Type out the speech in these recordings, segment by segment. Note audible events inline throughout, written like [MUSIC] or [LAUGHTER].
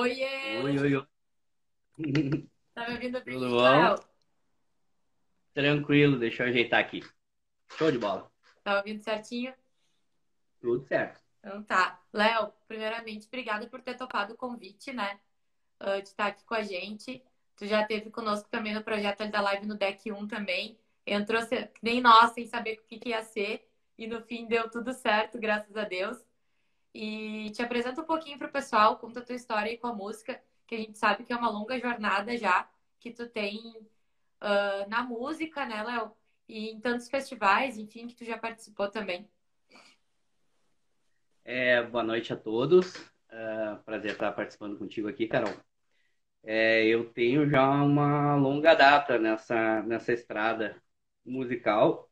Oiê! Oi, oi, oi. [LAUGHS] Tá me ouvindo bem, Tudo bom? Tranquilo, deixa eu ajeitar aqui. Show de bola. Tá ouvindo certinho? Tudo certo. Então tá. Léo, primeiramente, obrigada por ter topado o convite, né? ah, de estar aqui com a gente. Tu já esteve conosco também no projeto da Live no Deck 1 também. Entrou nem nós, sem saber o que, que ia ser. E no fim deu tudo certo, graças a Deus. E te apresenta um pouquinho pro pessoal, conta a tua história aí com a música, que a gente sabe que é uma longa jornada já que tu tem ah, na música, né, Léo? E em tantos festivais, enfim, que tu já participou também. É, boa noite a todos. É, prazer estar participando contigo aqui, Carol. É, eu tenho já uma longa data nessa, nessa estrada musical.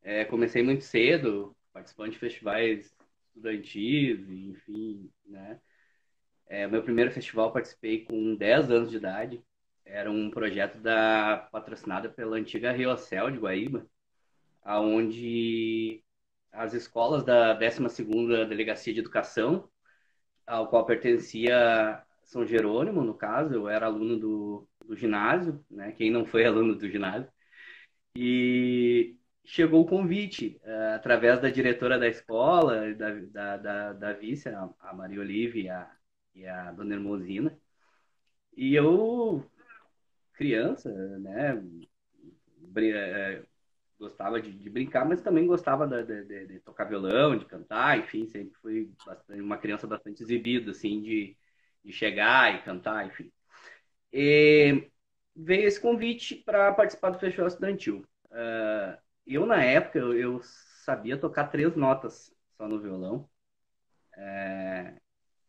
É, comecei muito cedo, participando de festivais estudantis, enfim, né? É, meu primeiro festival participei com 10 anos de idade. Era um projeto da, patrocinado pela antiga Riocel de Guaíba, aonde as escolas da 12ª Delegacia de Educação, ao qual pertencia São Jerônimo, no caso, eu era aluno do, do ginásio, né? Quem não foi aluno do ginásio. E chegou o convite, eh, através da diretora da escola, da, da, da, da vice, a a Maria Olive e a, e a Dona Hermosina. E eu, criança, né? eh, gostava de, de brincar, mas também gostava da- de, de- de tocar violão, de cantar, enfim, sempre fui bastante- uma criança bastante exibida, assim, de, de chegar e cantar, enfim. E veio esse convite para participar do Festival Estudantil. Ah, eu, na época, eu, eu sabia tocar três notas só no violão. Eh,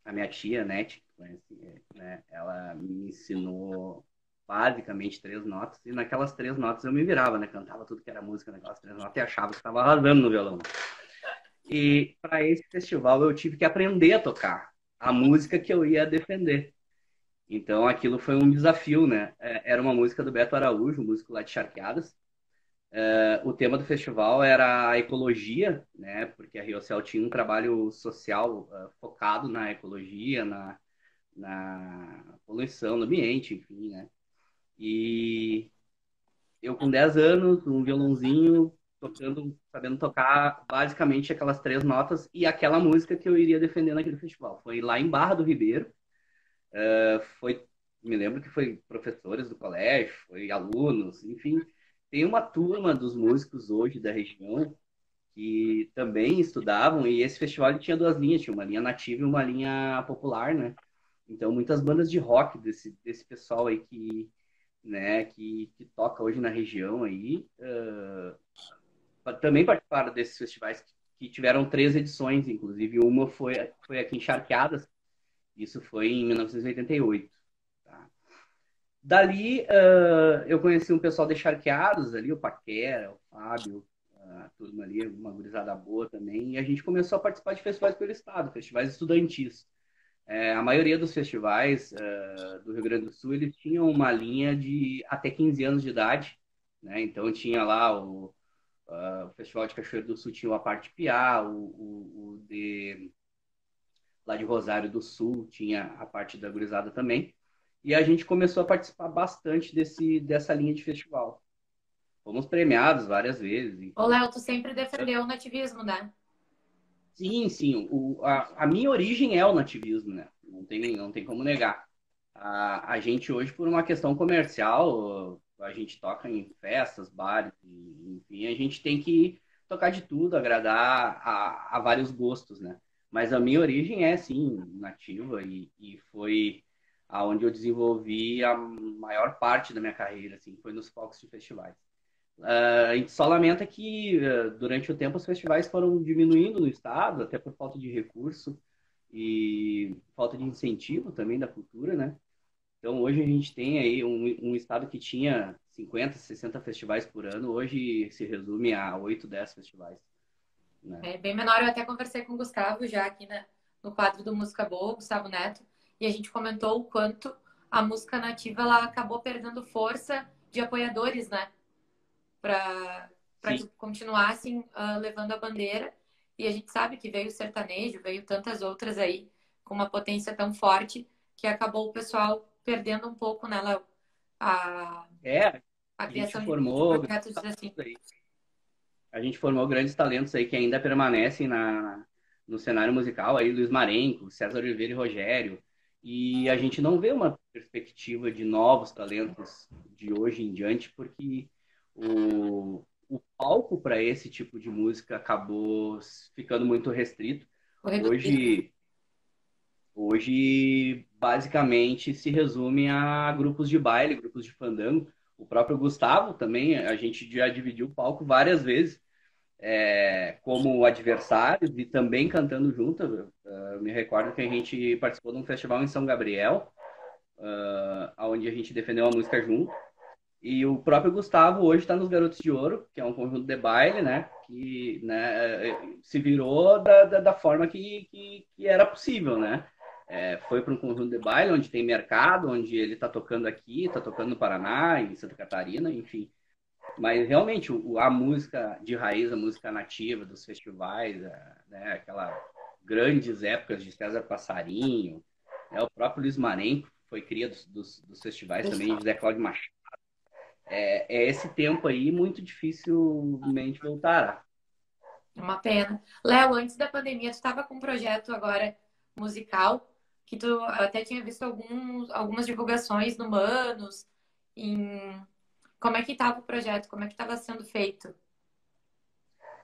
a minha tia, Nete, que conhece, né, ela me ensinou basicamente três notas, e naquelas três notas eu me virava, né? Cantava tudo que era música naquelas três notas e achava que estava arrasando no violão. E para esse festival eu tive que aprender a tocar a música que eu ia defender. Então aquilo foi um desafio, né? É, Era uma música do Beto Araújo, um músico lá de Charqueadas. É, O tema do festival era a ecologia, né? Porque a Riocel tinha um trabalho social eh, focado na ecologia, na, na poluição do ambiente, enfim, né? E eu com 10 anos, um violãozinho, tocando, sabendo tocar basicamente aquelas três notas e aquela música que eu iria defender naquele festival. Foi lá em Barra do Ribeiro, eh, foi, me lembro que foi professores do colégio, foi alunos, enfim. Tem uma turma dos músicos hoje da região que também estudavam e esse festival tinha duas linhas, tinha uma linha nativa e uma linha popular, né? Então muitas bandas de rock desse, desse pessoal aí que né, que, que toca hoje na região aí, pa- também participaram desses festivais que, tiveram três edições, inclusive uma foi, foi aqui em Charqueadas, isso foi em 1988, tá? Dali, ah, eu conheci um pessoal de Charqueadas ali, o Paquera, o Fábio, a turma ali, uma gurizada boa também, e a gente começou a participar de festivais pelo estado, festivais estudantis. É, a maioria dos festivais eh, do Rio Grande do Sul, eles tinham uma linha de até 15 anos de idade, né? Então tinha lá o, ah, o Festival de Cachoeiro do Sul, tinha A Parte Piá, o, o, o de lá de Rosário do Sul, tinha a parte da gurizada também. E a gente começou a participar bastante desse, dessa linha de festival. Fomos premiados várias vezes. Ô, Léo, tu sempre defendeu o nativismo, né? Sim, sim. O, a, a minha origem é o nativismo, né? Não tem, não tem como negar. A, a gente hoje, por uma questão comercial, a gente toca em festas, bares, enfim, a gente tem que tocar de tudo, agradar a, a vários gostos, né? Mas a minha origem é, sim, nativa e, e foi aonde eu desenvolvi a maior parte da minha carreira, assim, foi nos focos de festivais. Ah, a gente só lamenta que ah, durante o tempo os festivais foram diminuindo no estado, até por falta de recurso e falta de incentivo também da cultura, né? Então hoje a gente tem aí um, um estado que tinha 50, 60 festivais por ano, hoje se resume a 8, 10 festivais. Né? É bem menor. Eu até conversei com o Gustavo já aqui na, no quadro do Música Boa, Gustavo Neto, e a gente comentou o quanto a música nativa ela acabou perdendo força de apoiadores, né? Para que continuassem ah, levando a bandeira. E a gente sabe que veio o sertanejo, veio tantas outras aí com uma potência tão forte que acabou o pessoal perdendo um pouco, Léo? A, é, a, criação formou, de projetos assim. A gente formou grandes talentos aí que ainda permanecem na, no cenário musical, aí Luiz Marenco, César Oliveira e Rogério. E a gente não vê uma perspectiva de novos talentos de hoje em diante, porque o, o palco para esse tipo de música acabou ficando muito restrito. Hoje, hoje, basicamente, se resume a grupos de baile, grupos de fandango. O próprio Gustavo também, a gente já dividiu o palco várias vezes é, como adversários e também cantando junto. Uh, me recordo que a gente participou de um festival em São Gabriel, uh, onde a gente defendeu a música junto. E o próprio Gustavo hoje está nos Garotos de Ouro, que é um conjunto de baile, né? Que né, se virou da, da, da forma que, que, que, era possível, né? É, foi para um conjunto de baile onde tem mercado, onde ele está tocando aqui, está tocando no Paraná, em Santa Catarina, enfim. Mas realmente a música de raiz, a música nativa dos festivais, né, aquelas grandes épocas de César Passarinho, né, o próprio Luiz Marenco foi cria dos, dos, dos festivais Isso. também, José Cláudio Machado. É, é, esse tempo aí muito dificilmente voltará. É uma pena. Léo, antes da pandemia, tu estava com um projeto agora musical que tu até tinha visto alguns, algumas divulgações no Manos, em como é que estava o projeto? Como é que estava sendo feito?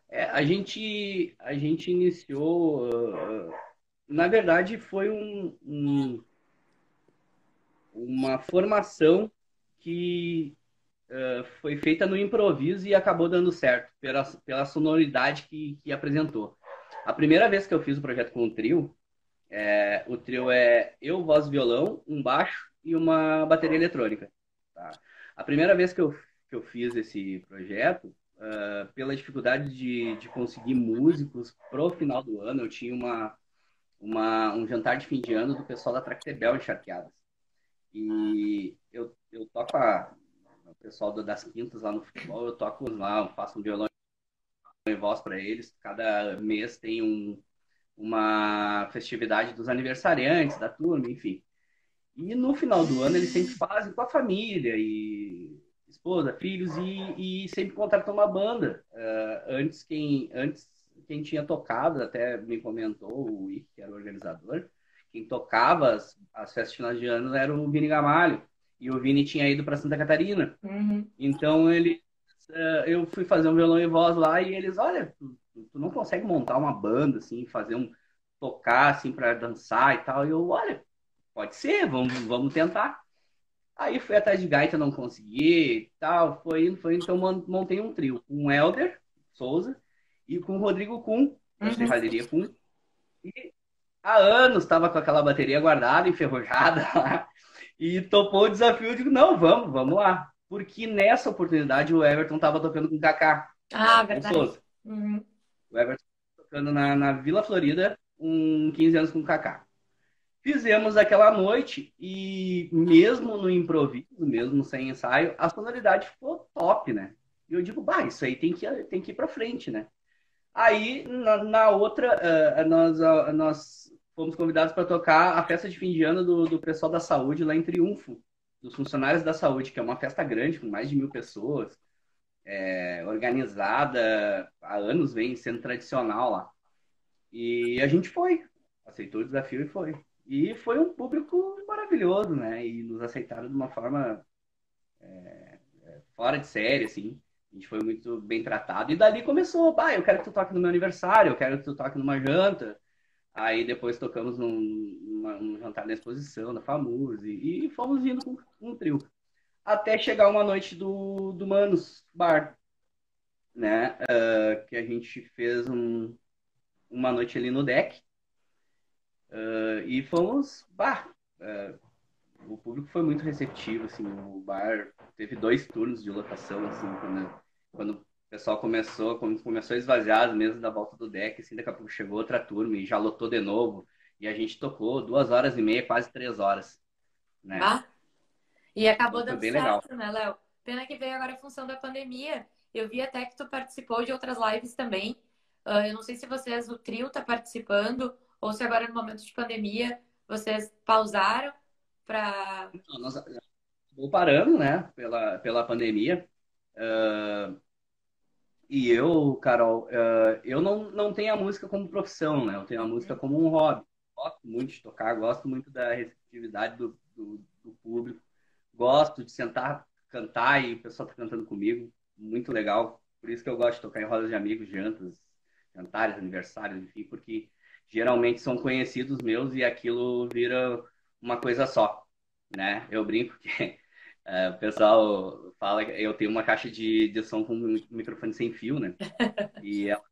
É, a gente a gente iniciou, uh, na verdade, foi um, um, uma formação que uh, foi feita no improviso e acabou dando certo pela, pela sonoridade que, que apresentou. A primeira vez que eu fiz o projeto com o trio, é, o trio é eu, voz, violão, um baixo e uma bateria eletrônica. Tá? A primeira vez que eu, que eu fiz esse projeto, uh, pela dificuldade de, de conseguir músicos pro final do ano, eu tinha uma, uma, um jantar de fim de ano do pessoal da Tractebel Encharqueadas. E eu, eu toco a, o pessoal das quintas lá no futebol, eu toco lá, eu faço um violão e voz para eles. Cada mês tem um, uma festividade dos aniversariantes da turma, enfim. E no final do ano eles sempre fazem com a família e esposa, filhos e, e sempre contratam uma banda. Uh, antes quem antes quem tinha tocado até me comentou o Ick, que era o organizador, quem tocava as, as festas de final de ano era o Vini Gamalho e o Vini tinha ido para Santa Catarina. Uhum. Então ele uh, eu fui fazer um violão e voz lá e eles, olha, tu, tu não consegue montar uma banda assim, fazer um tocar assim para dançar e tal. E eu, olha, Pode ser, vamos, vamos tentar. Aí fui atrás de gaita, não consegui, tal, foi indo, foi indo, então montei um trio com o Helder Souza e com o Rodrigo Kuhn, da uhum. Serralheria Kuhn. E há anos estava com aquela bateria guardada, enferrujada [LAUGHS] lá, e topou o desafio, eu digo, não, vamos, vamos lá. Porque nessa oportunidade o Everton estava tocando com o Kaká. Ah, verdade. Souza. Uhum. O Everton tocando na, na Vila Florida, um 15 anos com o Kaká. Fizemos aquela noite e mesmo no improviso, mesmo sem ensaio, a sonoridade ficou top, né? E eu digo, bah, isso aí tem que, tem que ir pra frente, né? Aí, na, na outra, uh, nós, uh, nós fomos convidados para tocar a festa de fim de ano do, do pessoal da saúde lá em Triunfo, dos funcionários da saúde, que é uma festa grande, com mais de mil pessoas, é, organizada, há anos vem sendo tradicional lá. E a gente foi, aceitou o desafio e foi. E foi um público maravilhoso, né? E nos aceitaram de uma forma é, é, fora de série, assim. A gente foi muito bem tratado. E dali começou, bah, eu quero que tu toque no meu aniversário, eu quero que tu toque numa janta. Aí depois tocamos num, numa, num jantar na exposição, da Famuse, e, e fomos indo com um trio. Até chegar uma noite do, do Manos Bar, né? Uh, que a gente fez um, uma noite ali no deck. Uh, e fomos, bah, uh, o público foi muito receptivo, assim, o bar teve dois turnos de lotação, assim, quando, quando o pessoal começou, quando começou a esvaziar mesmo da volta do deck, assim, daqui a pouco chegou outra turma e já lotou de novo, e a gente tocou duas horas e meia, quase três horas, né? Ah, e acabou dando certo, legal. né, Léo? Pena que veio agora a função da pandemia. Eu vi até que tu participou de outras lives também. Uh, eu não sei se vocês, o trio tá participando, ou se agora no momento de pandemia vocês pausaram. Nós vou parando, né, pela, pela pandemia. Uh, e eu, Carol, uh, eu não, não tenho a música como profissão, né? Eu tenho a música como um hobby. Gosto muito de tocar, gosto muito da receptividade do, do, do público. Gosto de sentar, cantar e o pessoal tá cantando comigo. Muito legal. Por isso que eu gosto de tocar em rodas de amigos, jantas, jantares, aniversários, enfim, porque geralmente são conhecidos meus e aquilo vira uma coisa só, né? Eu brinco que é, [LAUGHS] o pessoal fala que eu tenho uma caixa de, de som com microfone sem fio, né? [LAUGHS] E ela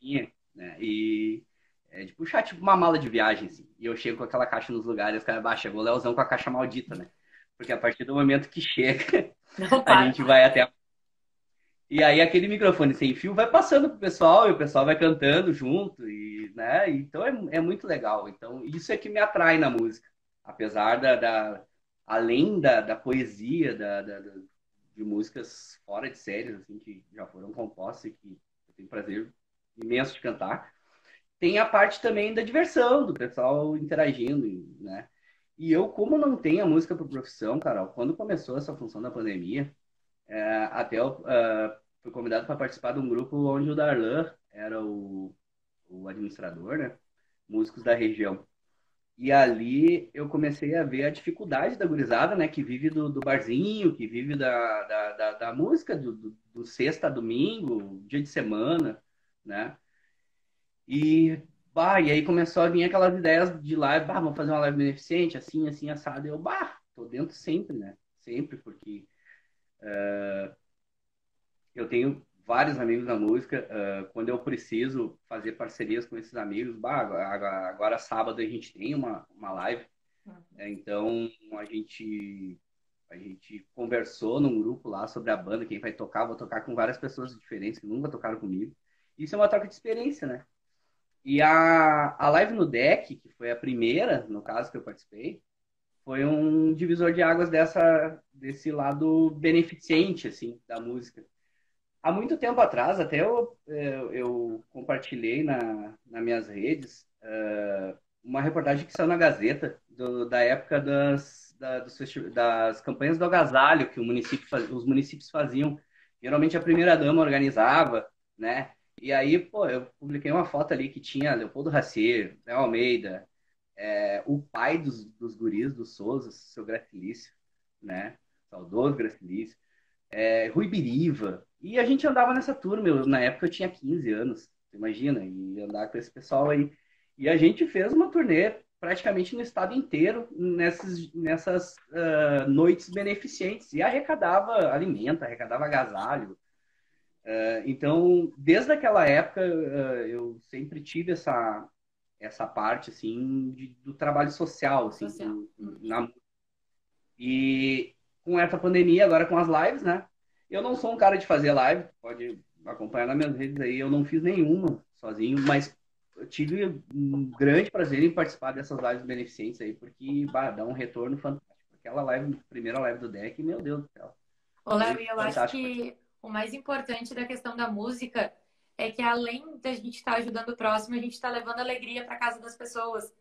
tinha, né? E é de puxar tipo uma mala de viagem, assim. E eu chego com aquela caixa nos lugares, os caras, bah, chegou o Leozão com a caixa maldita, né? Porque a partir do momento que chega, [LAUGHS] a gente vai até a e aí aquele microfone sem fio vai passando pro pessoal e o pessoal vai cantando junto e, né? Então é, é muito legal. Então isso é que me atrai na música, apesar da, da além da, da poesia da, da, de músicas fora de séries assim que já foram compostas e que eu tenho prazer imenso de cantar, tem a parte também da diversão do pessoal interagindo, né? E eu como não tenho a música por profissão, Carol, quando começou essa função da pandemia é, até eu uh, fui convidado para participar de um grupo onde o Darlan era o, o administrador, né? Músicos da região. E ali eu comecei a ver a dificuldade da gurizada, né? Que vive do, do barzinho, que vive da, da, da, da música do, do, do, sexta a domingo, dia de semana, né? E, bah, e aí começou a vir aquelas ideias de live, bah, vamos fazer uma live beneficente, assim, assim, assado. E eu, bah, tô dentro sempre, né? Sempre, porque Uh, eu tenho vários amigos na música. Uh, quando eu preciso fazer parcerias com esses amigos, bah, agora, agora, sábado a gente tem uma, uma live. Uhum. É, então a gente a gente conversou num grupo lá sobre a banda, quem vai tocar, vou tocar com várias pessoas diferentes que nunca tocaram comigo. Isso é uma troca de experiência, né? E a, a live no deck, que foi a primeira, no caso que eu participei, foi um divisor de águas dessa desse lado beneficente assim da música há muito tempo atrás até eu eu, eu compartilhei na nas minhas redes uh, uma reportagem que saiu na Gazeta do, da época das da, dos das campanhas do agasalho que município os municípios faziam geralmente a primeira dama organizava né e aí pô eu publiquei uma foto ali que tinha Leopoldo Racier Léo Almeida é, o pai dos, dos guris do Souza, seu Gracilício, né? Saudoso Gracilício, é, Rui Biriva. E a gente andava nessa turma, eu, na época eu tinha 15 anos, imagina, e andar com esse pessoal aí. E a gente fez uma turnê praticamente no estado inteiro nessas, nessas uh, noites beneficentes e arrecadava alimento, arrecadava agasalho. Uh, então, desde aquela época, uh, eu sempre tive essa, essa parte assim de, do trabalho social, assim, social. Uhum. Na... e com essa pandemia agora com as lives, né? Eu não sou um cara de fazer live, pode acompanhar nas minhas redes aí, eu não fiz nenhuma sozinho, mas eu tive um grande prazer em participar dessas lives beneficentes aí, porque bah, dá um retorno fantástico. Aquela live, primeira live do deck, meu Deus do céu. Ô, Léo, eu acho que o mais importante da questão da música é que além da gente estar tá ajudando o próximo, a gente está levando alegria para casa das pessoas,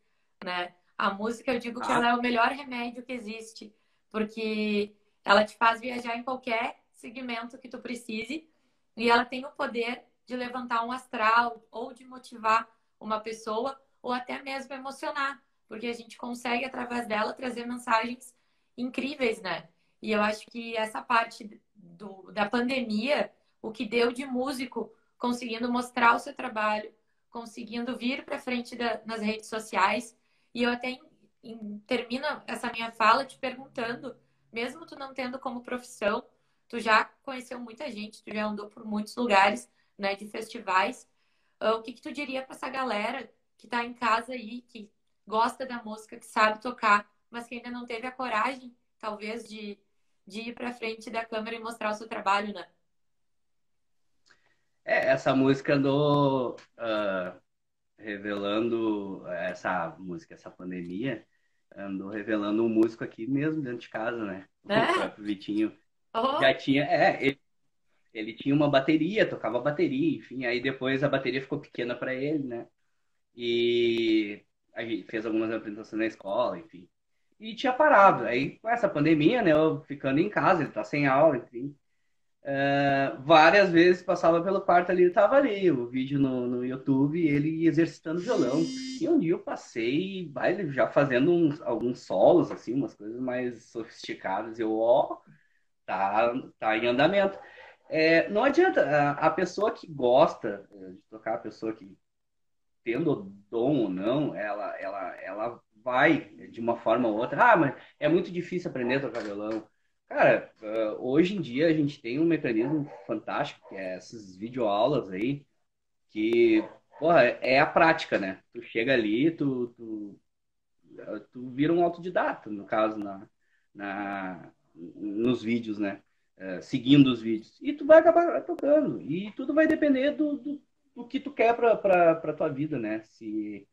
né? A música, eu digo que ah. ela é o melhor remédio que existe, porque ela te faz viajar em qualquer segmento que tu precise e ela tem o poder de levantar um astral ou de motivar uma pessoa ou até mesmo emocionar, porque a gente consegue através dela trazer mensagens incríveis, né? E eu acho que essa parte do, da pandemia, o que deu de músico conseguindo mostrar o seu trabalho, conseguindo vir para frente da, nas redes sociais. E eu até em, em, termino essa minha fala te perguntando, mesmo tu não tendo como profissão, tu já conheceu muita gente, tu já andou por muitos lugares, né, de festivais. Uh, o que, que tu diria para essa galera que está em casa aí, que gosta da música, que sabe tocar, mas que ainda não teve a coragem, talvez, de, de ir para frente da câmera e mostrar o seu trabalho, né? É, essa música andou uh, revelando essa música, essa pandemia, andou revelando um músico aqui mesmo dentro de casa, né? É? O próprio Vitinho oh. já tinha, é, ele, ele, tinha uma bateria, tocava bateria, enfim, aí depois a bateria ficou pequena para ele, né? E a gente fez algumas apresentações na escola, enfim. e tinha parado. Aí, com essa pandemia, né, eu ficando em casa, ele tá sem aula, enfim. Uh, várias vezes passava pelo quarto ali, ele tava ali, o vídeo no, no YouTube, ele exercitando violão. E um dia eu passei, já fazendo uns, alguns solos, assim, umas coisas mais sofisticadas. Eu, ó, tá, tá em andamento. É, não adianta, a, pessoa que gosta de tocar, a pessoa que tendo dom ou não, ela, ela, ela vai de uma forma ou outra. Ah, mas é muito difícil aprender a tocar violão. Cara, hoje em dia a gente tem um mecanismo fantástico, que é essas videoaulas aí, que, porra, é a prática, né? Tu chega ali, tu, tu, tu vira um autodidata, no caso, na, na, nos vídeos, né? seguindo os vídeos. E tu vai acabar tocando. E tudo vai depender do, do, do que tu quer pra, pra, pra tua vida, né? Se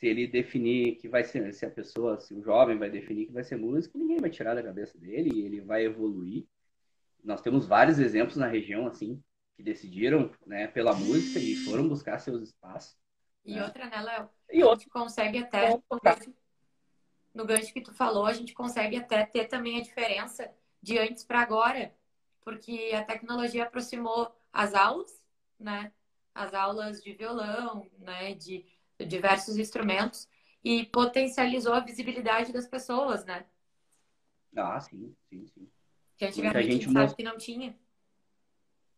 se ele definir que vai ser, se a pessoa, se o jovem vai definir que vai ser músico, ninguém vai tirar da cabeça dele e ele vai evoluir. Nós temos vários exemplos na região, assim, que decidiram, né, pela música e foram buscar seus espaços. E né? outra, né, Léo? E a gente consegue até, no gancho que tu falou, a gente consegue até ter também a diferença de antes para agora, porque a tecnologia aproximou as aulas, né? As aulas de violão, né? De diversos instrumentos e potencializou a visibilidade das pessoas, né? Ah, sim, sim, sim. Que antigamente a gente, sabe que não tinha.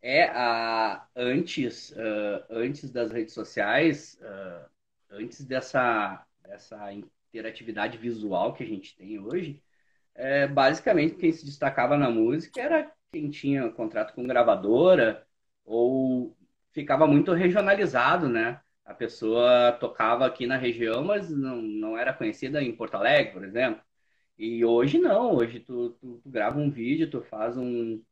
É, a, antes, uh, antes das redes sociais, uh, antes dessa, dessa interatividade visual que a gente tem hoje, é, basicamente quem se destacava na música era quem tinha contrato com gravadora ou ficava muito regionalizado, né? a pessoa tocava aqui na região, mas não, não era conhecida em Porto Alegre, por exemplo. E hoje não, hoje tu, tu, tu grava um vídeo, tu faz um,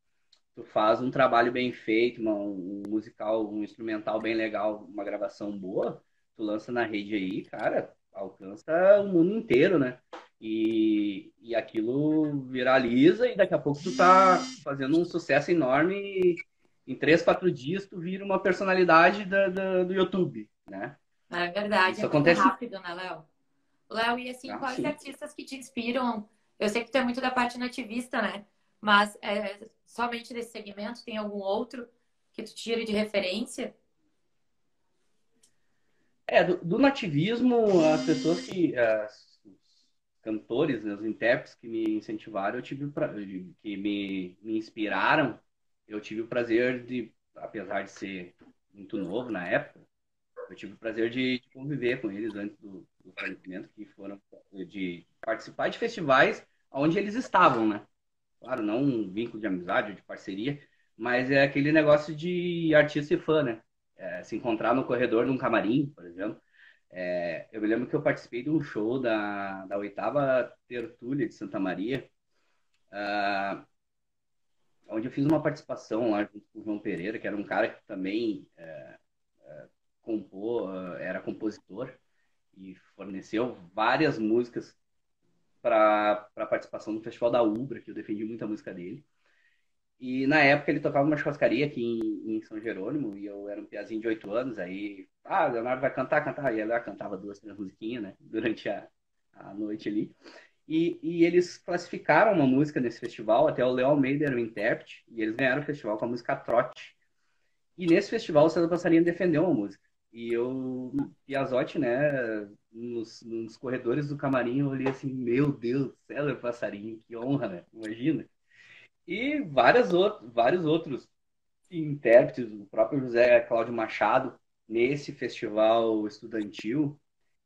tu faz um trabalho bem feito, uma, um musical, um instrumental bem legal, uma gravação boa, tu lança na rede aí, cara, alcança o mundo inteiro, né? E, e aquilo viraliza e daqui a pouco tu tá fazendo um sucesso enorme em três, quatro dias tu vira uma personalidade da, da, do YouTube, né? É verdade, Isso é acontece rápido, né, Léo? Léo, e assim, ah, quais sim. artistas que te inspiram? Eu sei que tu é muito da parte nativista, né? Mas é, somente desse segmento, tem algum outro que tu tire de referência? É, do, do nativismo, as pessoas que. As, os cantores, né, os intérpretes que me incentivaram, eu tive pra, que me, me inspiraram eu tive o prazer de, apesar de ser muito novo na época, eu tive o prazer de, de conviver com eles antes do, do falecimento, que foram de participar de festivais onde eles estavam, né? Claro, não um vínculo de amizade ou de parceria, mas é aquele negócio de artista e fã, né? É, se encontrar no corredor de um camarim, por exemplo. É, eu me lembro que eu participei de um show da, da oitava tertúlia de Santa Maria. Uh, onde eu fiz uma participação lá junto com o João Pereira, que era um cara que também é, é, compô, era compositor e forneceu várias músicas para a participação no Festival da Ubra, que eu defendi muita música dele. E na época ele tocava uma churrascaria aqui em, em São Jerônimo, e eu era um piazinho de oito anos, aí, ah, Leonardo vai cantar, cantar, e ela cantava duas, três musiquinhas, né, durante a, a noite ali. E, e, eles classificaram uma música nesse festival, até o Léo Almeida era o intérprete, e eles ganharam o festival com a música Trote. E nesse festival o César Passarinho defendeu uma música. E eu, Piazotti, né, nos, nos, corredores do camarim, eu olhei assim, meu Deus, César Passarinho, que honra, né? Imagina. E várias outros, vários outros intérpretes, o próprio José Cláudio Machado, nesse festival estudantil,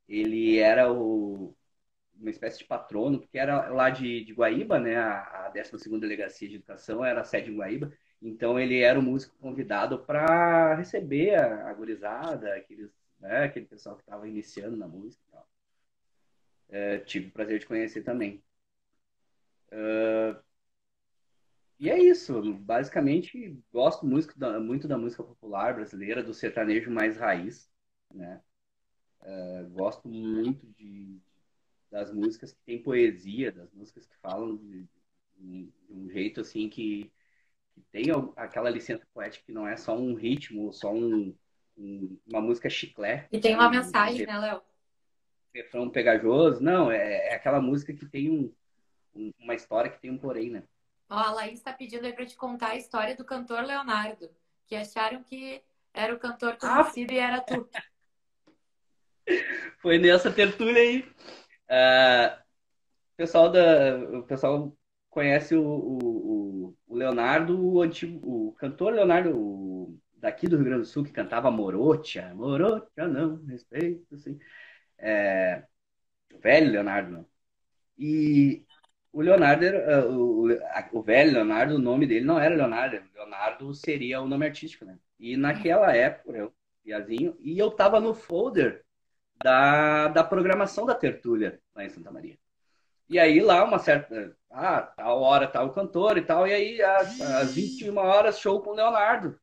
ele era o, uma espécie de patrono, porque era lá de, de Guaíba, né? A, a 12 Delegacia de Educação era a sede em Guaíba. Então ele era o músico convidado para receber a, a gurizada, aqueles, né, aquele pessoal que estava iniciando na música. É, tive o prazer de conhecer também. Uh, e é isso. Basicamente, gosto muito da, muito da música popular brasileira, do sertanejo mais raiz. Né? Uh, gosto muito de, das músicas que tem poesia, das músicas que falam de, de um jeito assim que, que, tem aquela licença poética que não é só um ritmo, só um, um uma música chiclete. E tem uma mensagem, né, Léo? refrão pegajoso. Não, é, é aquela música que tem um, uma história que tem um porém, né? Ó, a Laís está pedindo aí para te contar a história do cantor Leonardo, que acharam que era o cantor ah! conhecido ah. e era tu. [LAUGHS] Foi nessa tertúlia aí. Uh, o pessoal da, o pessoal conhece o, o, o Leonardo, o antigo, o cantor Leonardo o, daqui do Rio Grande do Sul que cantava Morotia, Morotia não, respeito, assim. É, o velho Leonardo, não. E o Leonardo, era, o, o velho Leonardo, o nome dele não era Leonardo, Leonardo seria o nome artístico, né? E naquela época, eu, Piazinho, e eu tava no folder da, da programação da Tertúlia lá em Santa Maria. E aí lá uma certa, ah, tal hora tal cantor e tal, e aí às, às 21 horas show com o Leonardo.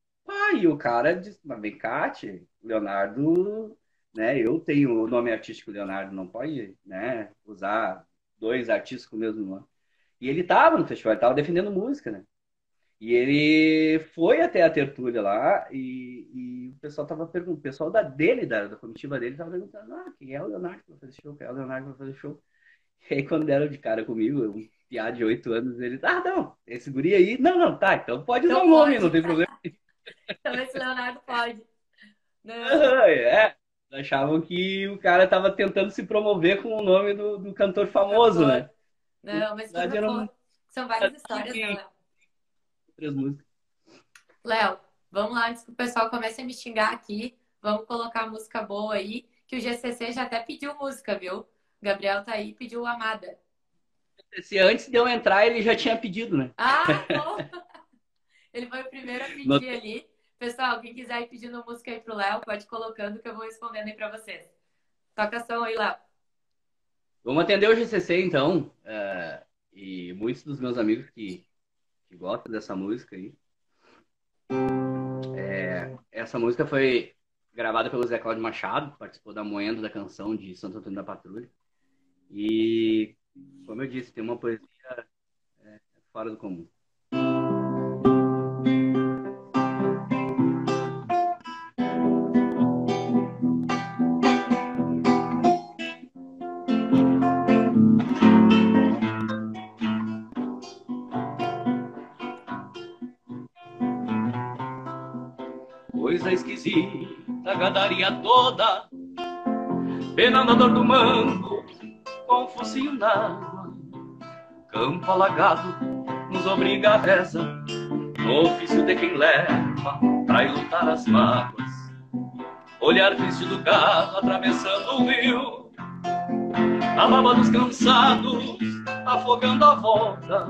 E o cara disse, mas vem cá, Leonardo, né, eu tenho o nome artístico Leonardo, não pode, né, usar dois artistas com o mesmo nome. E ele tava no festival, ele tava defendendo música, né? E ele foi até a tertúlia lá e, e o pessoal tava perguntando, o pessoal da, dele, da, da comitiva dele, tava perguntando, ah, quem é o Leonardo que vai fazer show? Quem é o Leonardo que vai fazer show? [LAUGHS] E aí quando deram de cara comigo, um piá de oito anos, ele, ah, não, esse guri aí, não, não, tá, então pode usar o nome, não tem problema. [LAUGHS] Então esse Leonardo pode. Não. É, achavam que o cara tava tentando se promover com o nome do, do cantor famoso, né? Não, mas Verdade, são várias histórias, né, Léo? Três músicas. Léo, vamos lá antes que o pessoal comece a me xingar aqui. Vamos colocar música boa aí, que o GCC já até pediu música, viu? Gabriel tá aí pediu Amada. Se antes de eu entrar, ele já tinha pedido, né? Ah, [LAUGHS] bom! ele foi o primeiro a pedir ali. Pessoal, quem quiser ir pedindo música aí pro Léo, pode ir colocando que eu vou respondendo aí pra vocês. Toca som aí, Léo. Vamos atender o GCC, então. Uh, e muitos dos meus amigos que, que gostam dessa música aí. É, essa música foi gravada pelo Zé Cláudio Machado, participou da moenda da canção de Santo Antônio da Patrulha. E, como eu disse, tem uma poesia é, fora do comum. Esquisita, gadaria toda, penando a dor do mango, com focinho na água. Campo alagado nos obriga a reza, no ofício de quem leva pra lutar as mágoas. Olhar triste do gado atravessando o rio, a lava dos cansados, afogando a volta.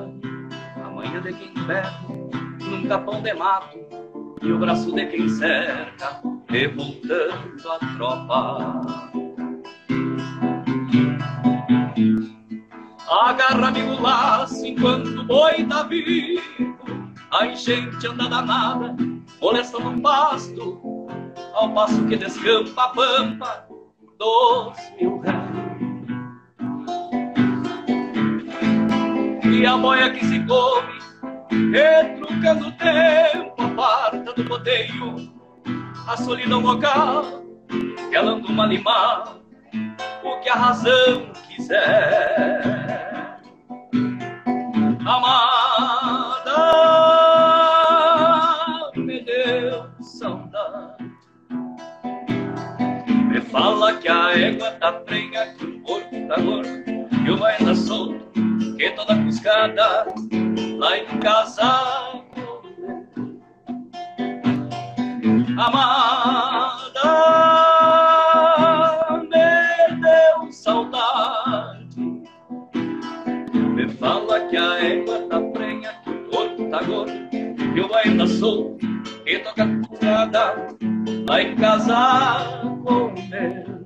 A manhã de quem berra num capão de mato, e o braço de quem cerca, revoltando a tropa. Agarra amigo laço enquanto o boi tá vivo, a enchente anda danada, molesta no pasto, ao passo que descampa a pampa dos mil réis. E a boia que se come retrucando o tempo, aparta do rodeio, a solidão vocal, calando uma limar, o que a razão quiser. Amada, me deu saudade. Me fala que a égua tá prenha, que o porco tá gordo, que o vai tá solto, que toda cuscada lá em casa. Amada, me deu saudade. Me fala que a égua tá prenha, que o corpo tá gordo, que o ainda sou, que toca estrada lá em casa com meu.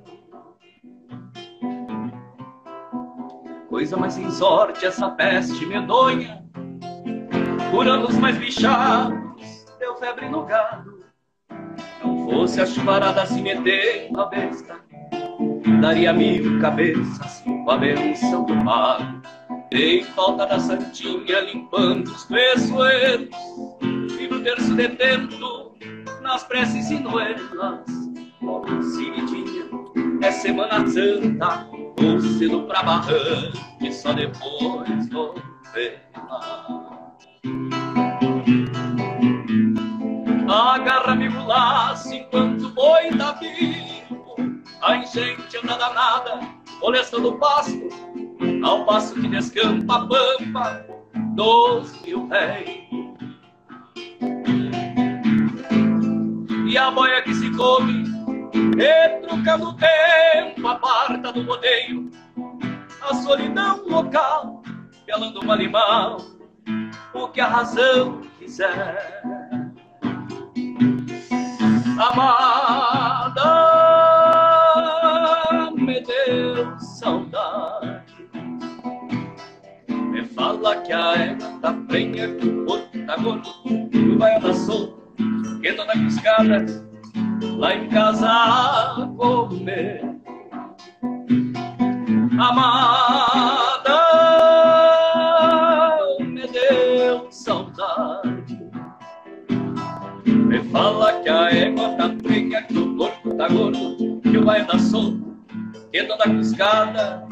Coisa mais sem sorte essa peste medonha por anos mais bichados, deu febre no gado. Não fosse a chuvarada se meter na besta, daria mil cabeças com a benção do mago. Tem falta da santinha limpando os peçoeiros, e no terço detento nas preces sinuelas. Pobre Ciridinha, é Semana Santa, vou cedo pra barranca, só depois vou lá. Agarra amigo laço enquanto boi tá vivo, a enchente anda danada, molestando o pasto, ao passo que descampa a pampa dos mil réis. E a boia que se come, retrucando o tempo, aparta do rodeio, a solidão local, pelando mal e mal, o que a razão quiser. Amada, me deu saudade. Me fala que a égua tá prenha, que o porco tá gordo, que o baio tá solto, que toda piscada lá em casa comer. Amada, me deu saudade. Me fala que a égua tá prenha, que o porco tá gordo, que o baio tá solto, que toda piscada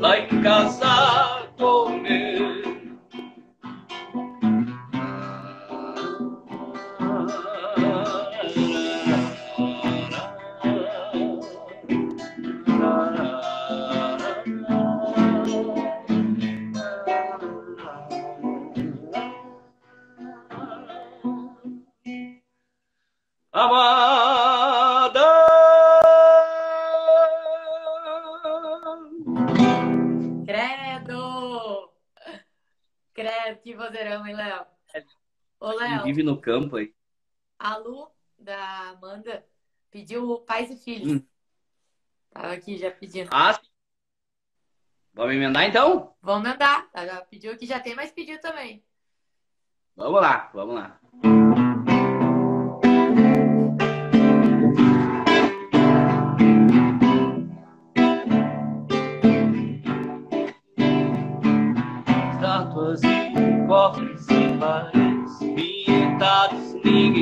lá em casa comer. Amada. Credo! Credo, que vozeirão, hein, Léo? Ô, Ele Léo, vive no campo aí. a Lu, da Amanda, pediu pais e filhos. Hum. Tava aqui já pedindo. Ah, sim. Vamos emendar então? Vamos mandar. Ela pediu aqui, já tem, mas pediu também. Vamos lá, vamos lá.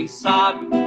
Sabe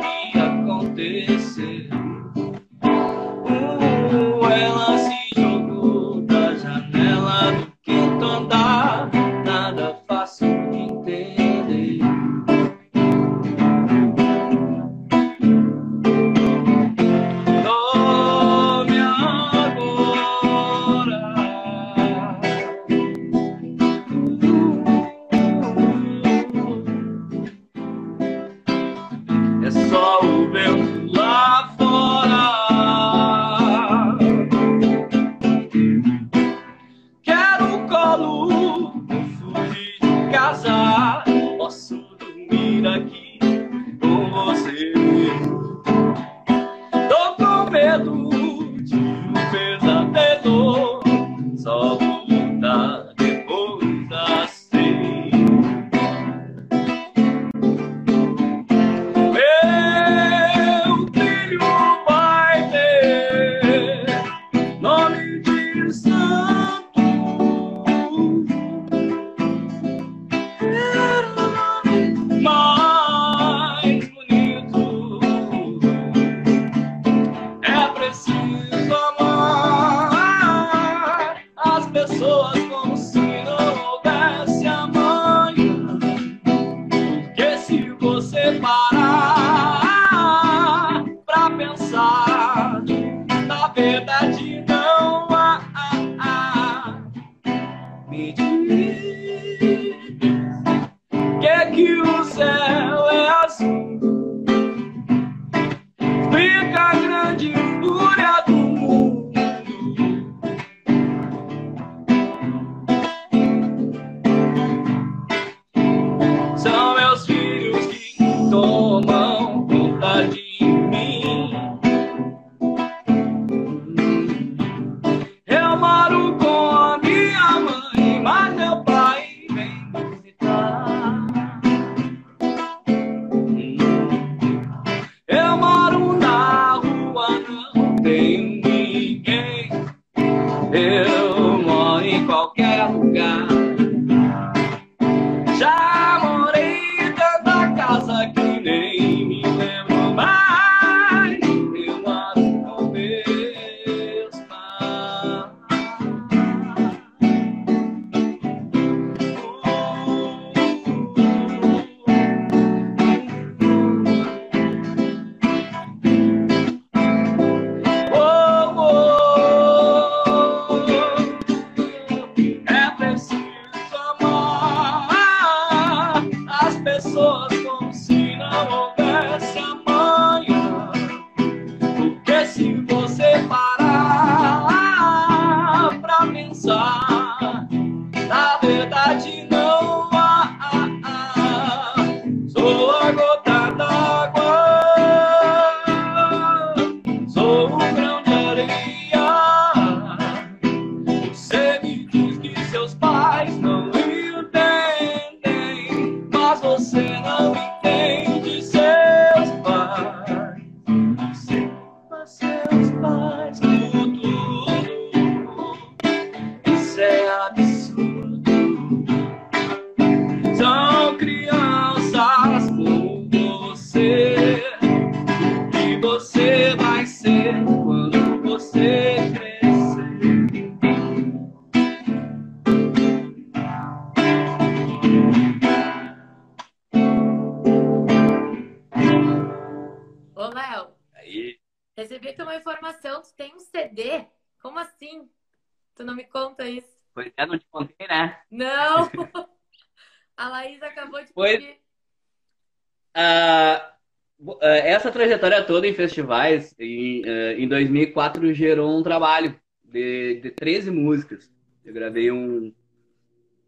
toda em festivais, em, uh, em 2004 gerou um trabalho de, de 13 músicas. Eu gravei um,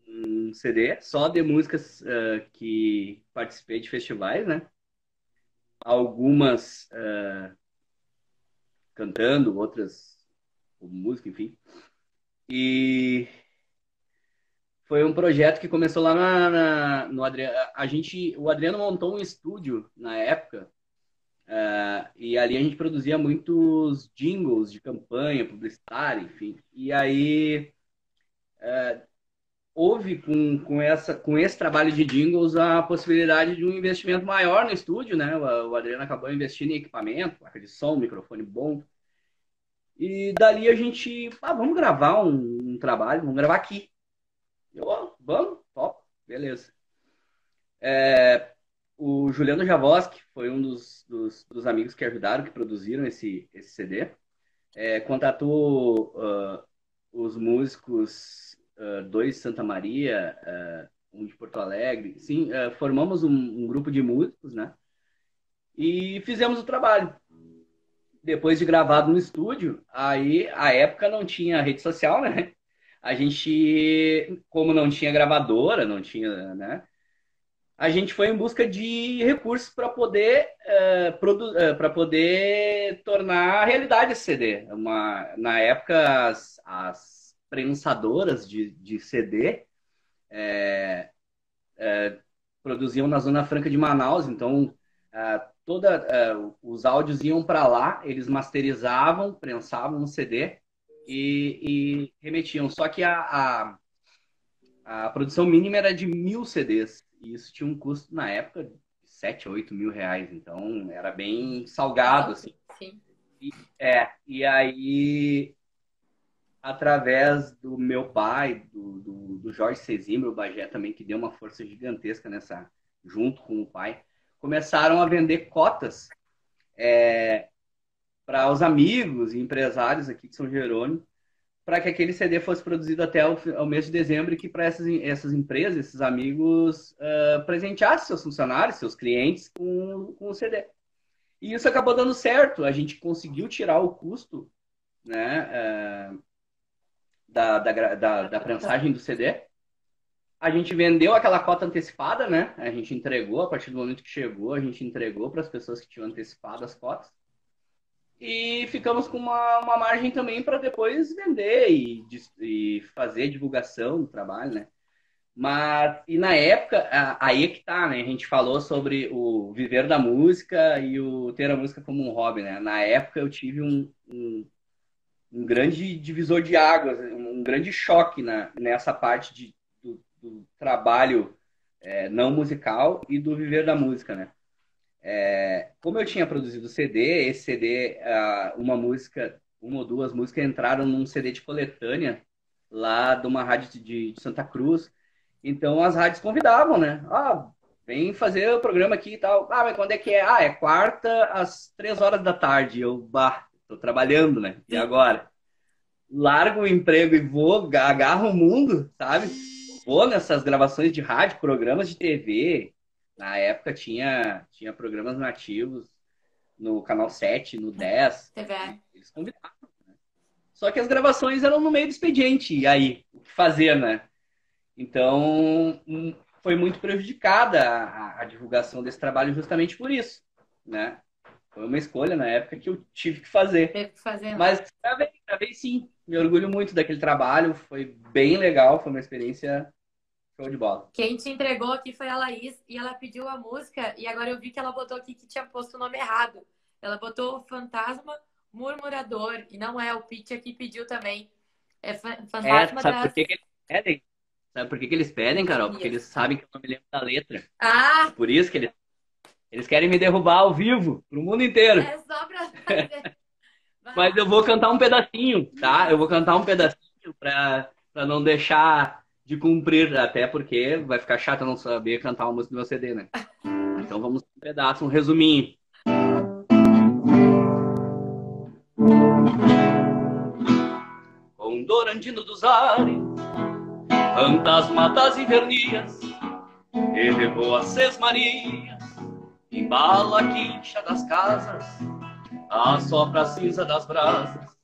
um CD só de músicas uh, que participei de festivais, né? Algumas uh, cantando, outras com música, enfim. E foi um projeto que começou lá na, na, no Adriano. A gente, o Adriano montou um estúdio na época Uh, e ali a gente produzia muitos jingles de campanha publicitária, enfim. E aí uh, houve com, com, essa, com esse trabalho de jingles a possibilidade de um investimento maior no estúdio, né? O, o Adriano acabou investindo em equipamento, de som, microfone bom. E dali a gente, ah, vamos gravar um, um trabalho, vamos gravar aqui. Eu, vamos, top, beleza. É, o Juliano Javoski foi um dos, dos, dos, amigos que ajudaram, que produziram esse, esse CD. É, contatou uh, os músicos, uh, dois de Santa Maria, uh, um de Porto Alegre. Sim, formamos um, um, grupo de músicos, né? E fizemos o trabalho. Depois de gravado no estúdio, aí a época não tinha rede social, né? A gente, como não tinha gravadora, não tinha, né? A gente foi em busca de recursos para poder uh, uh, para poder tornar realidade esse CD. Uma, na época as, as prensadoras de, de CD é, é, produziam na Zona Franca de Manaus, então toda os áudios iam para lá, eles masterizavam, prensavam no CD e, e remetiam. Só que a, a, a produção mínima era de mil CDs. E isso tinha um custo, na época, de 7 8 mil reais. Então, era bem salgado, assim. Sim. E, é, e aí, através do meu pai, do, do, do Jorge Cezimbre, o Bagé também, que deu uma força gigantesca nessa, junto com o pai, começaram a vender cotas é, para os amigos e empresários aqui de São Jerônimo para que aquele CD fosse produzido até o, mês de dezembro e que para essas, essas empresas, esses amigos, uh, presenteassem seus funcionários, seus clientes com, com o CD. E isso acabou dando certo. A gente conseguiu tirar o custo né, uh, da, da, da, da prensagem do CD. A gente vendeu aquela cota antecipada, né? A gente entregou, a partir do momento que chegou, a gente entregou para as pessoas que tinham antecipado as cotas e ficamos com uma, uma margem também para depois vender e, e, fazer divulgação do trabalho, né? Mas, e na época, aí é que tá, né? A gente falou sobre o viver da música e o ter a música como um hobby, né? Na época eu tive um, um, um grande divisor de águas, um grande choque na, nessa parte de, do, do trabalho é, não musical e do viver da música, né? É, como eu tinha produzido CD, esse CD, uma música, uma ou duas músicas entraram num CD de coletânea lá de uma rádio de, de Santa Cruz. Então as rádios convidavam, né? Ah, vem fazer o programa aqui e tal. Ah, mas quando é que é? Ah, é quarta às três horas da tarde. Eu, bah, tô trabalhando, né? E agora? Largo o emprego e vou, agarro o mundo, sabe? Vou nessas gravações de rádio, programas de TV, na época tinha, tinha programas nativos no canal 7, no 10. TV. Eles convidavam. Né? Só que as gravações eram no meio do expediente. E aí, o que fazer, né? Então, hum, foi muito prejudicada a, a divulgação desse trabalho justamente por isso, né? foi uma escolha na época que eu tive que fazer. Teve que fazer. Né? Mas gravei, gravei sim. Me orgulho muito daquele trabalho. Foi bem legal, foi uma experiência show de bola. Quem te entregou aqui foi a Laís e ela pediu a música e agora eu vi que ela botou aqui que tinha posto o nome errado. Ela botou Fantasma Murmurador e não é, o Pete aqui pediu também. É Fantasma é, sabe das... por que, que eles pedem? Sabe por que, que eles pedem, Carol? Porque eles sabem que eu não me lembro da letra. Ah! Por isso que eles eles querem me derrubar ao vivo, pro mundo inteiro. É só pra [LAUGHS] fazer. Mas eu vou cantar um pedacinho, tá? Eu vou cantar um pedacinho pra, pra não deixar de cumprir, até porque vai ficar chato não saber cantar uma música do meu CD, né? [LAUGHS] Então vamos um pedaço, um resuminho. Condorandino dos ares, fantasma das invernias, elevou a sesmarias embala a quincha das casas, assopra a cinza das brasas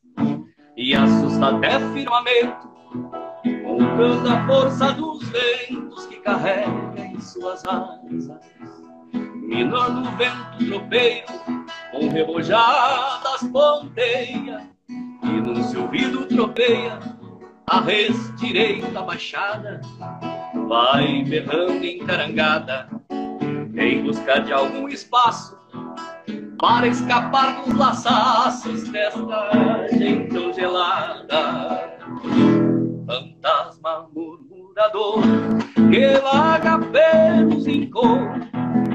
e assusta até firmamento, contando a força dos ventos que carrega em suas asas. Minando o vento tropeiro, com rebojadas ponteia, e num seu ouvido tropeia a res direita baixada, vai berrando encarangada em busca de algum espaço para escapar dos laçaços desta gente tão gelada. Murmurador que larga pelos encontros,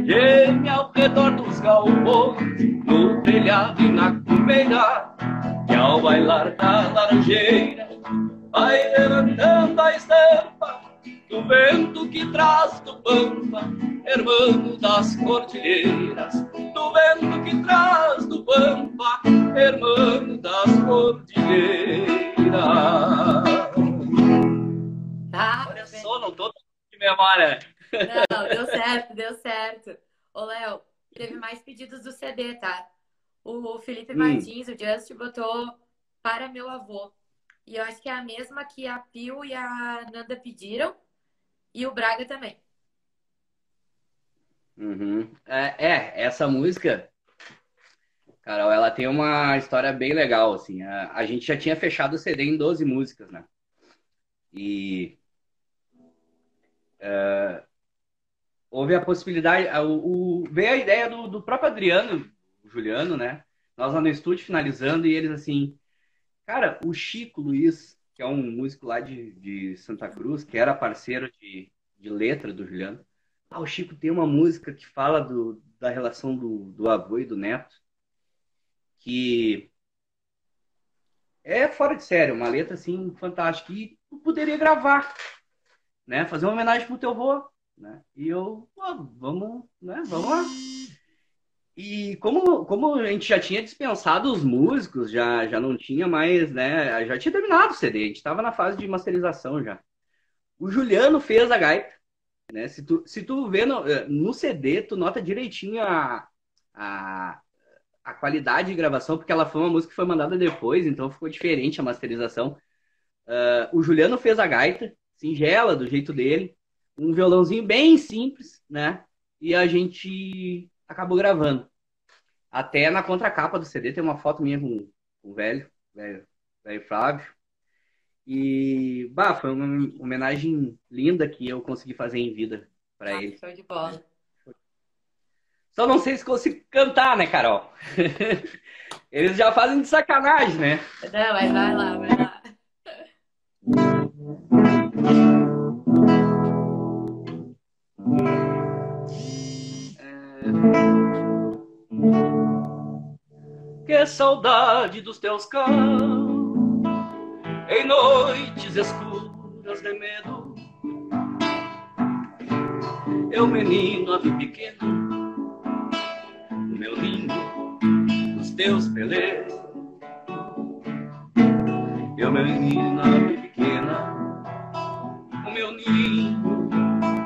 geme ao redor dos galpões, no telhado e na cumeira, que ao bailar da laranjeira vai levantando a estampa do vento que traz do pampa, hermano das cordilheiras, do vento que traz do pampa, hermano das cordilheiras. Memória. Não, deu certo, deu certo. Ô, Léo, teve mais pedidos do CD, tá? O Felipe hum. Martins, o Just, botou para meu avô. E eu acho que é a mesma que a Pio e a Nanda pediram. E o Braga também. Uhum. É, é, essa música, Carol, ela tem uma história bem legal, assim. A, a gente já tinha fechado o CD em 12 músicas, né? E uh, houve a possibilidade, o, o, veio a ideia do, do próprio Adriano, Juliano, né? Nós lá no estúdio finalizando e eles assim, cara, o Chico Luiz que é um músico lá de, de Santa Cruz, que era parceiro de, de letra do Juliano. Ah, o Chico tem uma música que fala do, da relação do, do avô e do neto, que é fora de sério, uma letra assim fantástica. E poderia gravar, né? Fazer uma homenagem pro teu avô, né? E eu, pô, vamos, né? Vamos lá. E como, como a gente já tinha dispensado os músicos, já, já não tinha mais, né? Já tinha terminado o CD, a gente estava na fase de masterização já. O Juliano fez a gaita, né? Se tu, se tu vê no, eh, no CD, tu nota direitinho a, a, a qualidade de gravação, porque ela foi uma música que foi mandada depois, então ficou diferente a masterização. Uh, o Juliano fez a gaita, singela, do jeito dele, um violãozinho bem simples, né? E a gente acabou gravando. Até na contracapa do CD tem uma foto minha com, com o velho, velho, velho Flávio. E, bah, foi uma homenagem linda que eu consegui fazer em vida para ah, ele. Show de bola. Só não sei se consigo cantar, né, Carol? [LAUGHS] Eles já fazem de sacanagem, né? Não, mas vai lá, vai lá. Que saudade dos teus campos em noites escuras de medo. Eu, menino, ave pequeno, meu ninho nos teus peleiros. Eu, menino, ave pequena, o meu ninho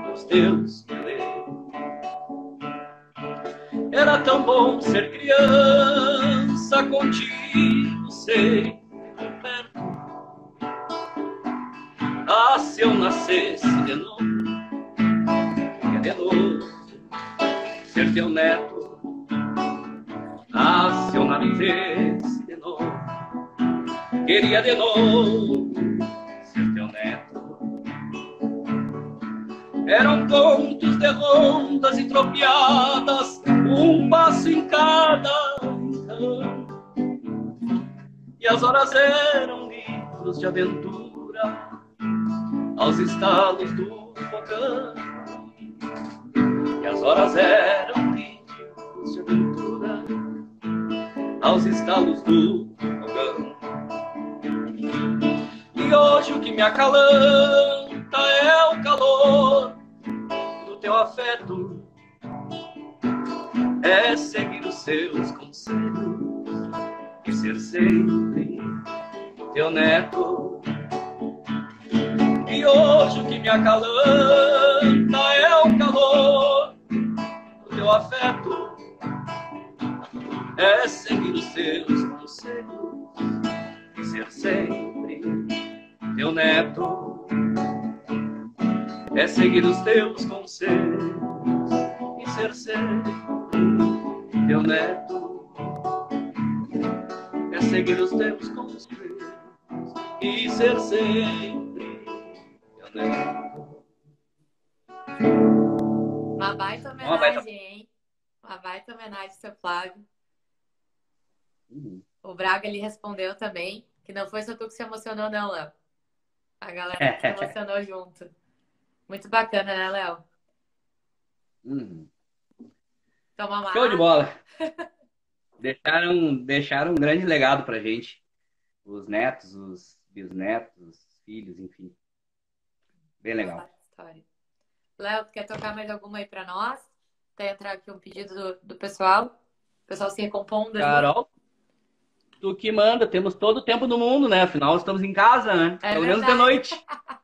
nos teus era tão bom ser criança contigo, sei, perto. Ah, se eu nascesse de novo, de novo ser teu neto. nascesse de novo, queria de novo Eram contos de rondas tropiadas, um passo em cada. E as horas eram livros de aventura, aos estalos do fogão. E as horas eram livros de aventura, aos estalos do fogão. E hoje o que me acalanta é o calor teu afeto, é seguir os seus conselhos e ser sempre teu neto. E hoje o que me acalanta é o calor do teu afeto, é seguir os seus conselhos e ser sempre teu neto. É seguir os teus conselhos e ser sempre teu neto. É seguir os teus conselhos e ser sempre teu neto. Uma baita homenagem, Uma baita- hein? Uma baita homenagem, seu Flávio. Uhum. O Braga ele respondeu também que não foi só tu que se emocionou, não, Léo. A galera se emocionou junto. Muito bacana, né, Léo? Uhum. Toma uma Show de bola. [LAUGHS] Deixaram, deixaram um grande legado pra gente. Os netos, os bisnetos, os filhos, enfim. Bem legal. Léo, quer tocar mais alguma aí pra nós? Tem entrar aqui um pedido do, do pessoal. O pessoal se recompondo. Carol, tu que manda, temos todo o tempo do mundo, né? Afinal, estamos em casa, né? É Pelo menos de noite. [LAUGHS]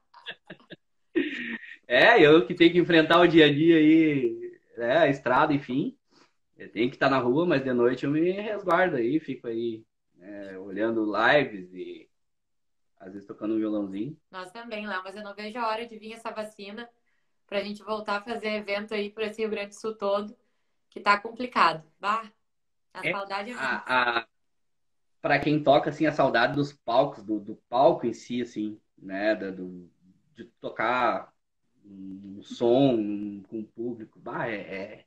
É, eu que tenho que enfrentar o dia a dia aí, né? A estrada, enfim. Eu tenho que estar na rua, mas de noite eu me resguardo aí, fico aí, né, olhando lives e às vezes tocando um violãozinho. Nós também, Léo, mas eu não vejo a hora de vir essa vacina pra gente voltar a fazer evento aí por esse Rio Grande do Sul todo, que tá complicado. Bah, a É, saudade é a, a, para quem toca, assim, a saudade dos palcos, do, do palco em si, assim, né? Do, de tocar um som um- com o público, bah, é, é,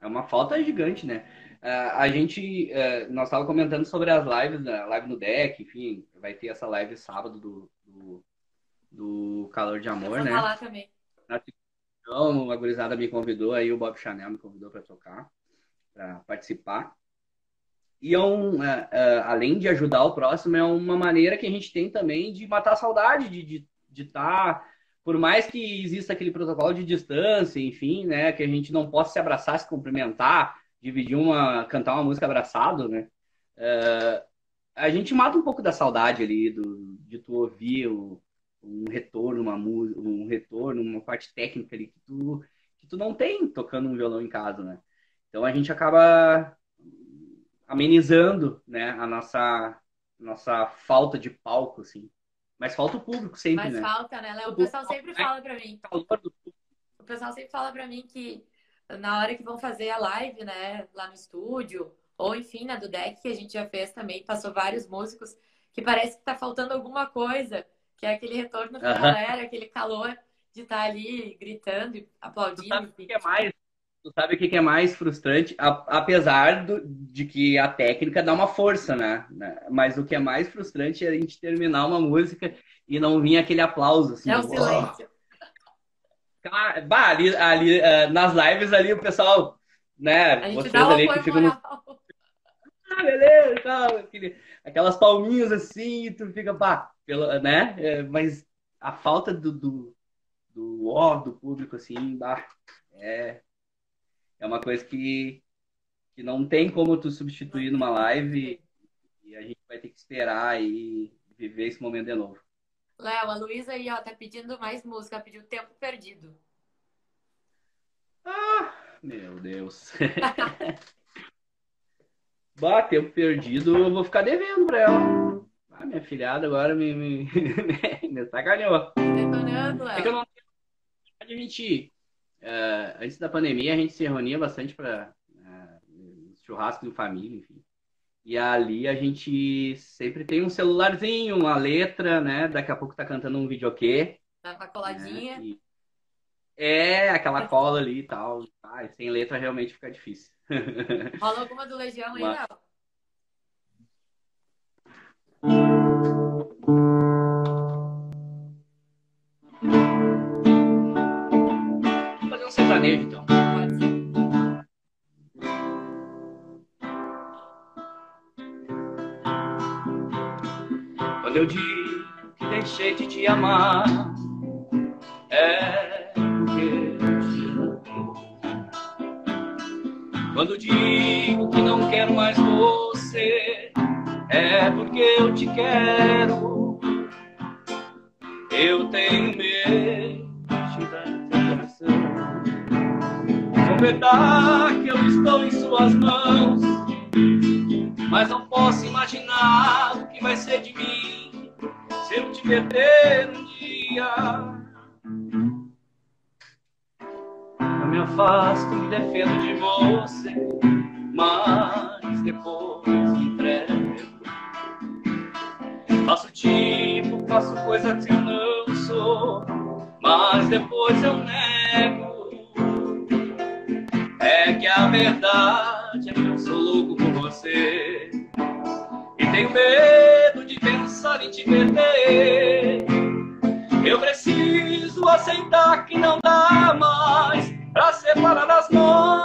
é uma falta gigante, né? Ah, a gente, eh, nós estávamos comentando sobre as lives, a live no deck, enfim, vai ter essa live sábado do, do, do Calor de Eu Amor, vou né? falar também. Então, a gurizada me convidou, aí o Bob Chanel me convidou para tocar, para participar. E é um, é, é, além de ajudar o próximo, é uma maneira que a gente tem também de matar a saudade, de estar, de, de tá, por mais que exista aquele protocolo de distância, enfim, né, que a gente não possa se abraçar, se cumprimentar, dividir uma, cantar uma música abraçado, né, é, a gente mata um pouco da saudade ali, do, de tu ouvir o, um retorno, uma música, um retorno, uma parte técnica ali que tu, que tu não tem tocando um violão em casa, né? Então a gente acaba amenizando, né, a nossa nossa falta de palco, assim. Mas falta o público sempre, Mas né? falta, né, Léo? O pessoal sempre fala pra mim. O pessoal sempre fala pra mim que na hora que vão fazer a live, né, lá no estúdio, ou enfim, na do deck que a gente já fez também, passou vários músicos, que parece que tá faltando alguma coisa, que é aquele retorno da Aham. galera, aquele calor de estar ali gritando e Tu aplaudindo. sabe o que que é mais? Tu sabe o que que é mais frustrante? A- apesar do- de que a técnica dá uma força, né? Né? Mas o que é mais frustrante é a gente terminar uma música e não vir aquele aplauso, assim. É o "Uau". silêncio. Cara, bah, ali, ali, eh, nas lives ali o pessoal, né? A Vocês ali que ficam no [LAUGHS] ah, beleza, tal, aquele- aquelas palminhas assim, e tu fica, pá, pela, né? É, mas a falta do, do, do ó do público, assim, bah, é, é uma coisa que, que não tem como tu substituir numa live e a gente vai ter que esperar e viver esse momento de novo. Léo, a Luísa aí, ó, tá pedindo mais música, pediu Tempo Perdido. Ah, meu Deus. [LAUGHS] Bah, tempo perdido, eu vou ficar devendo pra ela. Ah, minha filhada agora me, me, [LAUGHS] me sacaneou. Detonando, É que eu Léo. não tenho a eh, antes da pandemia a gente se reunia bastante para churrasco de família, enfim. E ali a gente sempre tem um celularzinho, uma letra, né? Daqui a pouco tá cantando um videokê. Dá uma coladinha. Né? E... É, aquela cola ali e tal. Ah, sem letra realmente fica difícil. [LAUGHS] Rola alguma do Legião aí, Mas... não? Sertanejo então. Quando eu digo que deixei de te amar, é porque eu te amo. Quando digo que não quero mais você, é porque eu te quero. Que eu estou em suas mãos, mas não posso imaginar o que vai ser de mim se eu te perder um dia. Eu me afasto, me defendo de você, mas depois me entrego. Faço tipo, faço coisas que eu não sou, mas depois eu nego. Verdade é que eu sou louco por você. E tenho medo de pensar em te perder. Eu preciso aceitar que não dá mais pra separar as nossas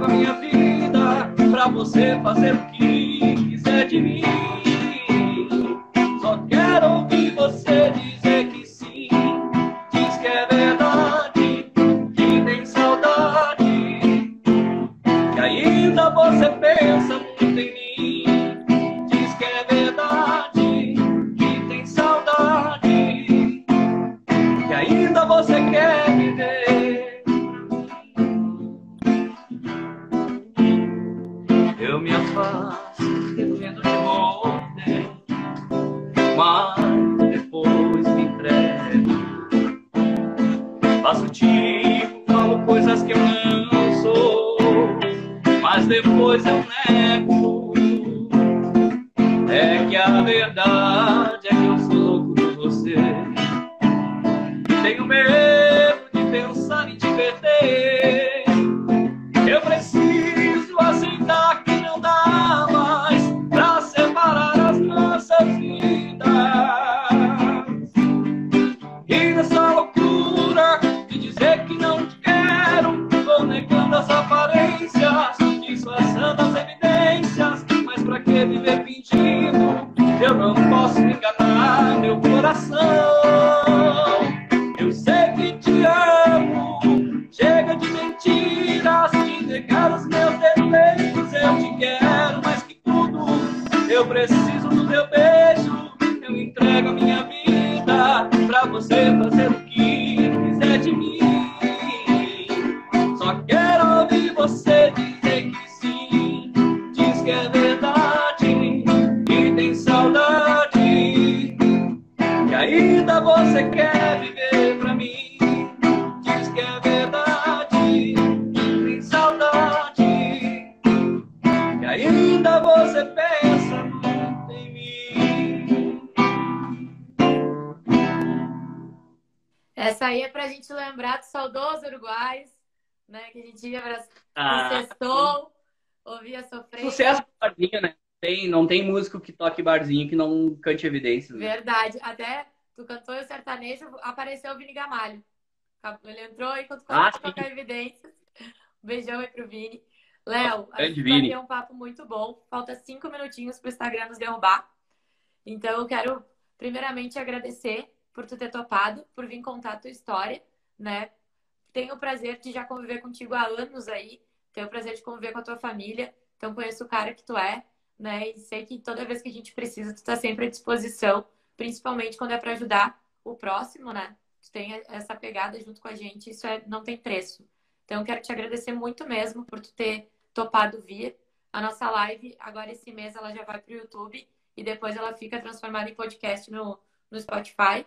entrego a minha vida pra você fazer o que quiser de mim. Né? Que a gente ia pra Ah. sextou, ouvia sofrer. Sucesso do barzinho, né? Tem, não tem músico que toque barzinho que não cante evidências. né? Verdade. Até tu cantou o sertanejo, apareceu o Vini Gamalho. Ele entrou enquanto Ah, começou a tocar evidências. Um [LAUGHS] beijão aí pro Vini. Léo, a gente Vini. bateu um papo muito bom. Falta cinco minutinhos pro Instagram nos derrubar. Então eu quero primeiramente agradecer por tu ter topado, por vir contar a tua história, né? Tenho o prazer de já conviver contigo há anos aí. Tenho o prazer de conviver com a tua família. Então conheço o cara que tu é, né? E sei que toda vez que a gente precisa, tu tá sempre à disposição, principalmente quando é para ajudar o próximo, né? Tu tem essa pegada junto com a gente, isso é, não tem preço. Então quero te agradecer muito mesmo por tu ter topado vir. A nossa live, agora esse mês, ela já vai para o YouTube e depois ela fica transformada em podcast no, no Spotify.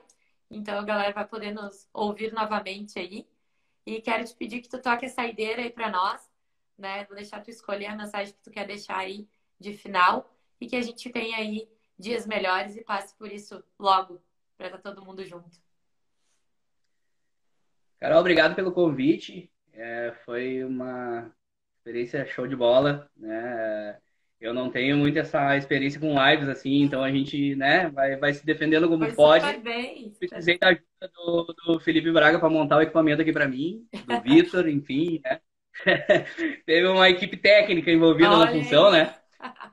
Então a galera vai poder nos ouvir novamente aí. E quero te pedir que tu toque a saideira aí para nós, né? Vou deixar tu escolher a mensagem que tu quer deixar aí de final e que a gente tenha aí dias melhores e passe por isso logo, para estar tá todo mundo junto. Carol, obrigado pelo convite. É, foi uma experiência show de bola, né? Eu não tenho muito essa experiência com lives assim, então a gente, né, vai, vai se defendendo como Foi pode. Bem. Precisei da ajuda do, do Felipe Braga para montar o equipamento aqui para mim, do [LAUGHS] Vitor, enfim, né? [LAUGHS] Teve uma equipe técnica envolvida Olha na função, aí. né?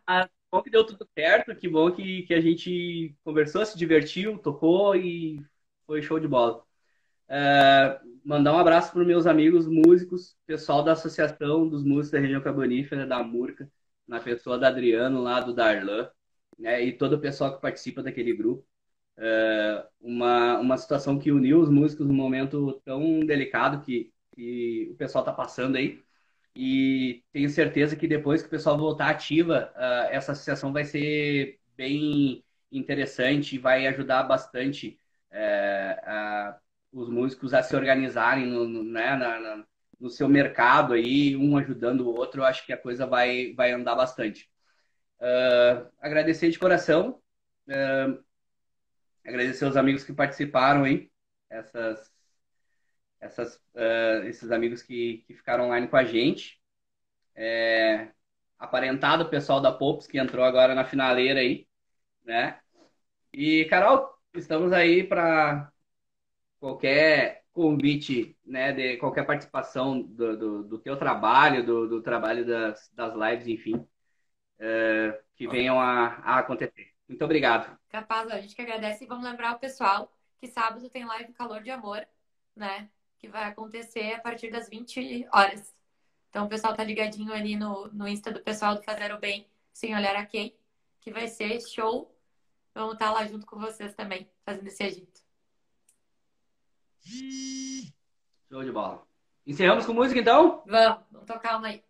Ah, bom que deu tudo certo, que bom que, que a gente conversou, se divertiu, tocou e foi show de bola. Uh, mandar um abraço para meus amigos músicos, pessoal da Associação dos Músicos da Região Carbonífera, da Murca, na pessoa da Adriano, lá do Darlan, né, e todo o pessoal que participa daquele grupo. Uh, uma, uma situação que uniu os músicos num momento tão delicado que, que o pessoal está passando aí. E tenho certeza que depois que o pessoal voltar ativa, uh, essa associação vai ser bem interessante e vai ajudar bastante uh, os músicos a se organizarem no, no, né, na, na, no seu mercado aí, um ajudando o outro. Eu acho que a coisa vai, vai andar bastante. Uh, agradecer de coração, agradecer aos amigos que participaram aí, essas essas, uh, esses amigos que, que ficaram online com a gente. É, aparentado o pessoal da Pops que entrou agora na finaleira aí, né? E, Carol, estamos aí para qualquer convite, né, de qualquer participação do, do, do teu trabalho, do, do, trabalho das, das lives, enfim, é, que venham a, a acontecer. Muito obrigado. Capaz, a gente que agradece e vamos lembrar o pessoal que sábado tem live Calor de Amor, né? que vai acontecer a partir das 20 horas. Então, o pessoal tá ligadinho ali no, no Insta do pessoal do Fazer o Bem, sem olhar a quem, que vai ser show. Vamos estar tá lá junto com vocês também, fazendo esse agito. Show de bola. Encerramos com música, então? Vamos, vamos tocar uma aí.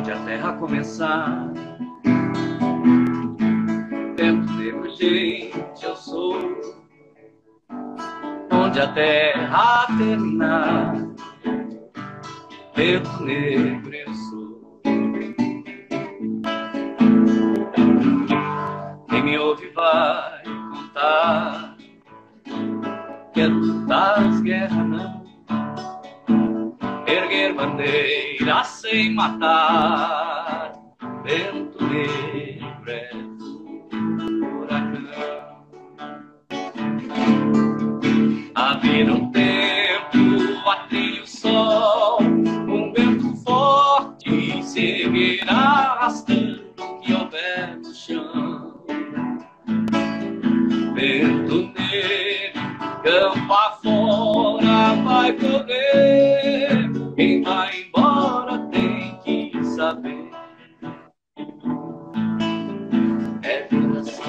onde a terra começar. Vento negro, gente, eu sou. Onde a terra terminar. Vento negro, eu sou. Quem me ouve vai contar. Quero lutar as guerras, não erguer bandeira sem matar. Vento negro vai correr. Quem vai embora tem que saber. É vida assim.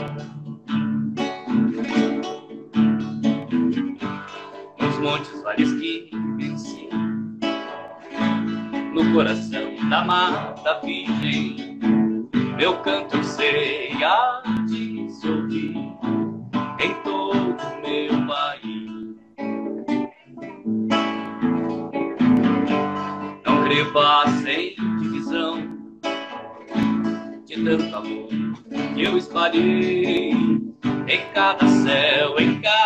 Nos montes, vales que venci. No coração da mata virgem. Meu canto eu sei a creva sem divisão de tanto amor que eu espalhei em cada céu, em cada